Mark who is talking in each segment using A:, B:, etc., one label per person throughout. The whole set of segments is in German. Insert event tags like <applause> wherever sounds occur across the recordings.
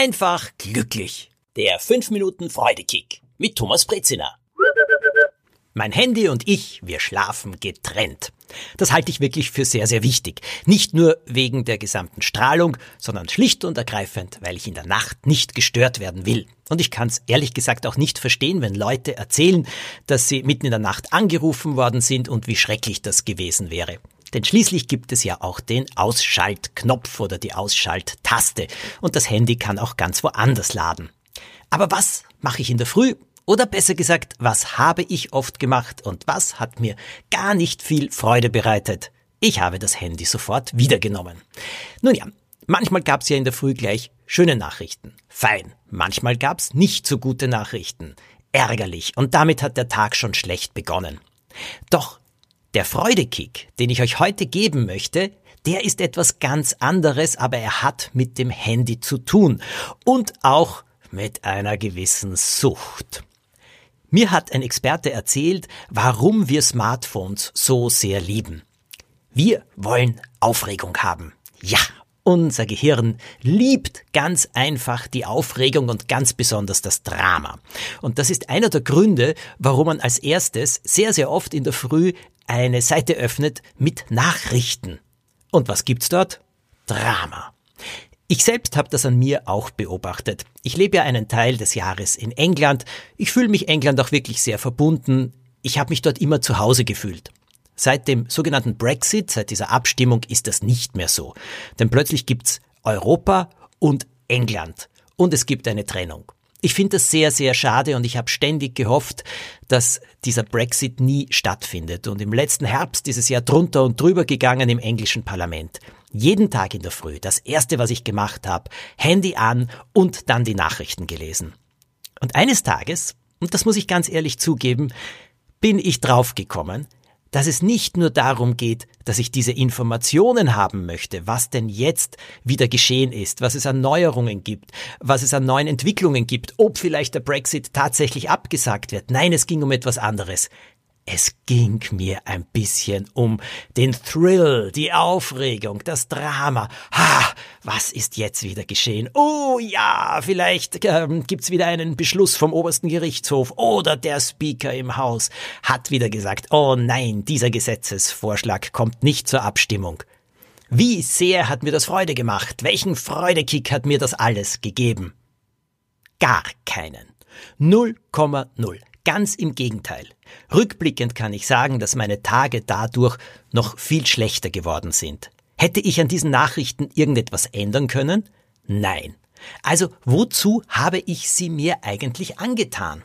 A: einfach glücklich. Der 5 Minuten Freudekick mit Thomas Brezina. Mein Handy und ich, wir schlafen getrennt. Das halte ich wirklich für sehr, sehr wichtig. Nicht nur wegen der gesamten Strahlung, sondern schlicht und ergreifend, weil ich in der Nacht nicht gestört werden will. Und ich kann es ehrlich gesagt auch nicht verstehen, wenn Leute erzählen, dass sie mitten in der Nacht angerufen worden sind und wie schrecklich das gewesen wäre. Denn schließlich gibt es ja auch den Ausschaltknopf oder die Ausschalttaste und das Handy kann auch ganz woanders laden. Aber was mache ich in der Früh? Oder besser gesagt, was habe ich oft gemacht und was hat mir gar nicht viel Freude bereitet? Ich habe das Handy sofort wiedergenommen. Nun ja, manchmal gab es ja in der Früh gleich schöne Nachrichten. Fein. Manchmal gab es nicht so gute Nachrichten. Ärgerlich. Und damit hat der Tag schon schlecht begonnen. Doch der Freudekick, den ich euch heute geben möchte, der ist etwas ganz anderes, aber er hat mit dem Handy zu tun und auch mit einer gewissen Sucht. Mir hat ein Experte erzählt, warum wir Smartphones so sehr lieben. Wir wollen Aufregung haben. Ja, unser Gehirn liebt ganz einfach die Aufregung und ganz besonders das Drama. Und das ist einer der Gründe, warum man als erstes sehr, sehr oft in der Früh eine Seite öffnet mit Nachrichten. Und was gibt's dort? Drama. Ich selbst habe das an mir auch beobachtet. Ich lebe ja einen Teil des Jahres in England. Ich fühle mich England auch wirklich sehr verbunden. Ich habe mich dort immer zu Hause gefühlt. Seit dem sogenannten Brexit, seit dieser Abstimmung, ist das nicht mehr so. Denn plötzlich gibt's Europa und England. Und es gibt eine Trennung. Ich finde das sehr, sehr schade und ich habe ständig gehofft, dass dieser Brexit nie stattfindet. Und im letzten Herbst ist es ja drunter und drüber gegangen im englischen Parlament. Jeden Tag in der Früh, das Erste, was ich gemacht habe, Handy an und dann die Nachrichten gelesen. Und eines Tages, und das muss ich ganz ehrlich zugeben, bin ich draufgekommen, dass es nicht nur darum geht, dass ich diese Informationen haben möchte, was denn jetzt wieder geschehen ist, was es an Neuerungen gibt, was es an neuen Entwicklungen gibt, ob vielleicht der Brexit tatsächlich abgesagt wird. Nein, es ging um etwas anderes. Es ging mir ein bisschen um den Thrill, die Aufregung, das Drama. Ha, was ist jetzt wieder geschehen? Oh ja, vielleicht ähm, gibt's wieder einen Beschluss vom obersten Gerichtshof oder der Speaker im Haus hat wieder gesagt, oh nein, dieser Gesetzesvorschlag kommt nicht zur Abstimmung. Wie sehr hat mir das Freude gemacht? Welchen Freudekick hat mir das alles gegeben? Gar keinen. 0,0. Ganz im Gegenteil. Rückblickend kann ich sagen, dass meine Tage dadurch noch viel schlechter geworden sind. Hätte ich an diesen Nachrichten irgendetwas ändern können? Nein. Also wozu habe ich sie mir eigentlich angetan?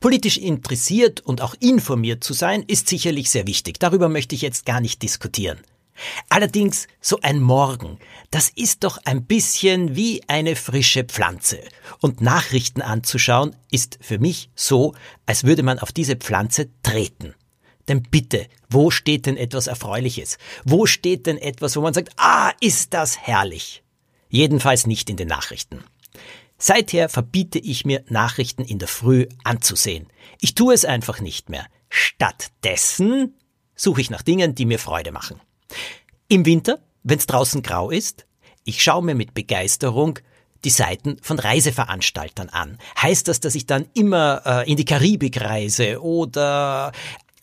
A: Politisch interessiert und auch informiert zu sein, ist sicherlich sehr wichtig. Darüber möchte ich jetzt gar nicht diskutieren. Allerdings so ein Morgen, das ist doch ein bisschen wie eine frische Pflanze. Und Nachrichten anzuschauen ist für mich so, als würde man auf diese Pflanze treten. Denn bitte, wo steht denn etwas Erfreuliches? Wo steht denn etwas, wo man sagt, ah, ist das herrlich? Jedenfalls nicht in den Nachrichten. Seither verbiete ich mir Nachrichten in der Früh anzusehen. Ich tue es einfach nicht mehr. Stattdessen suche ich nach Dingen, die mir Freude machen. Im Winter, wenn es draußen grau ist, ich schaue mir mit Begeisterung die Seiten von Reiseveranstaltern an. Heißt das, dass ich dann immer äh, in die Karibik reise oder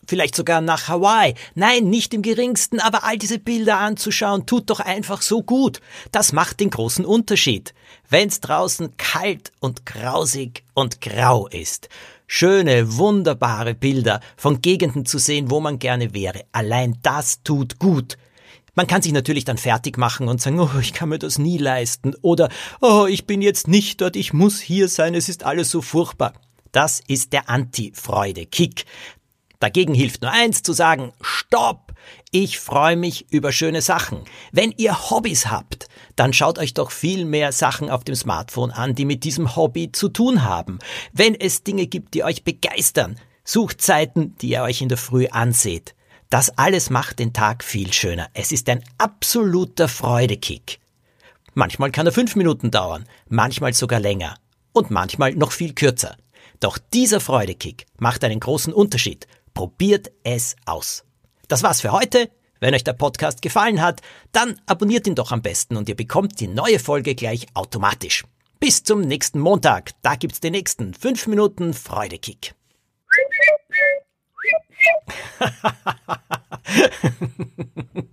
A: vielleicht sogar nach Hawaii? Nein, nicht im geringsten, aber all diese Bilder anzuschauen, tut doch einfach so gut. Das macht den großen Unterschied. Wenn's draußen kalt und grausig und grau ist, schöne, wunderbare Bilder von Gegenden zu sehen, wo man gerne wäre. Allein das tut gut. Man kann sich natürlich dann fertig machen und sagen, oh, ich kann mir das nie leisten oder oh, ich bin jetzt nicht dort, ich muss hier sein, es ist alles so furchtbar. Das ist der Anti-Freude-Kick. Dagegen hilft nur eins zu sagen, stopp! Ich freue mich über schöne Sachen. Wenn ihr Hobbys habt, dann schaut euch doch viel mehr Sachen auf dem Smartphone an, die mit diesem Hobby zu tun haben. Wenn es Dinge gibt, die euch begeistern, sucht Zeiten, die ihr euch in der Früh anseht. Das alles macht den Tag viel schöner. Es ist ein absoluter Freudekick. Manchmal kann er fünf Minuten dauern, manchmal sogar länger und manchmal noch viel kürzer. Doch dieser Freudekick macht einen großen Unterschied. Probiert es aus. Das war's für heute. Wenn euch der Podcast gefallen hat, dann abonniert ihn doch am besten und ihr bekommt die neue Folge gleich automatisch. Bis zum nächsten Montag. Da gibt's den nächsten 5 Minuten Freudekick. <laughs>